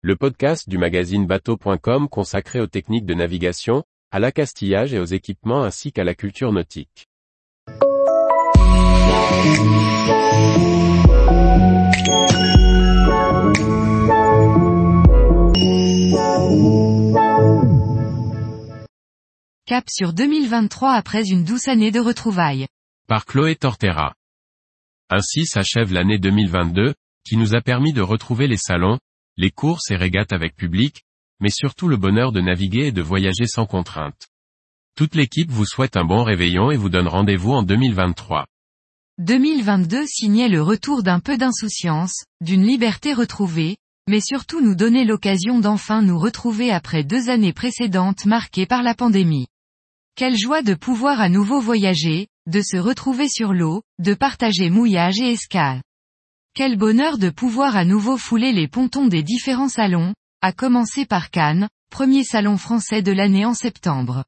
le podcast du magazine bateau.com consacré aux techniques de navigation, à l'accastillage et aux équipements ainsi qu'à la culture nautique. Cap sur 2023 après une douce année de retrouvailles. Par Chloé Tortera. Ainsi s'achève l'année 2022, qui nous a permis de retrouver les salons, les courses et régates avec public, mais surtout le bonheur de naviguer et de voyager sans contrainte. Toute l'équipe vous souhaite un bon réveillon et vous donne rendez-vous en 2023. 2022 signait le retour d'un peu d'insouciance, d'une liberté retrouvée, mais surtout nous donnait l'occasion d'enfin nous retrouver après deux années précédentes marquées par la pandémie. Quelle joie de pouvoir à nouveau voyager, de se retrouver sur l'eau, de partager mouillage et escale. Quel bonheur de pouvoir à nouveau fouler les pontons des différents salons, à commencer par Cannes, premier salon français de l'année en septembre.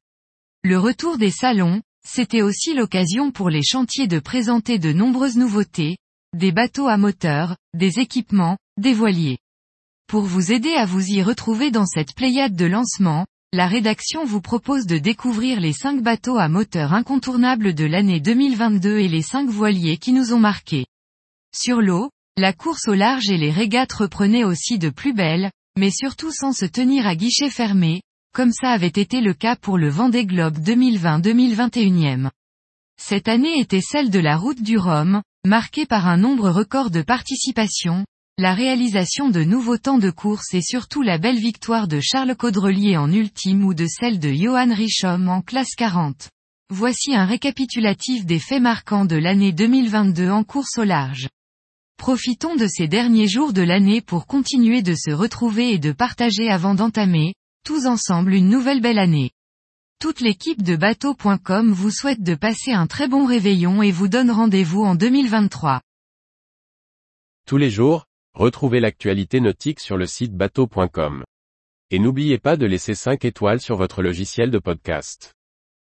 Le retour des salons, c'était aussi l'occasion pour les chantiers de présenter de nombreuses nouveautés, des bateaux à moteur, des équipements, des voiliers. Pour vous aider à vous y retrouver dans cette pléiade de lancement, la rédaction vous propose de découvrir les 5 bateaux à moteur incontournables de l'année 2022 et les 5 voiliers qui nous ont marqués. Sur l'eau, la course au large et les régates reprenaient aussi de plus belle, mais surtout sans se tenir à guichet fermé, comme ça avait été le cas pour le Vendée Globe 2020-2021. Cette année était celle de la route du Rhum, marquée par un nombre record de participation, la réalisation de nouveaux temps de course et surtout la belle victoire de Charles Caudrelier en ultime ou de celle de Johan Richomme en classe 40. Voici un récapitulatif des faits marquants de l'année 2022 en course au large. Profitons de ces derniers jours de l'année pour continuer de se retrouver et de partager avant d'entamer, tous ensemble une nouvelle belle année. Toute l'équipe de bateau.com vous souhaite de passer un très bon réveillon et vous donne rendez-vous en 2023. Tous les jours, retrouvez l'actualité nautique sur le site bateau.com. Et n'oubliez pas de laisser 5 étoiles sur votre logiciel de podcast.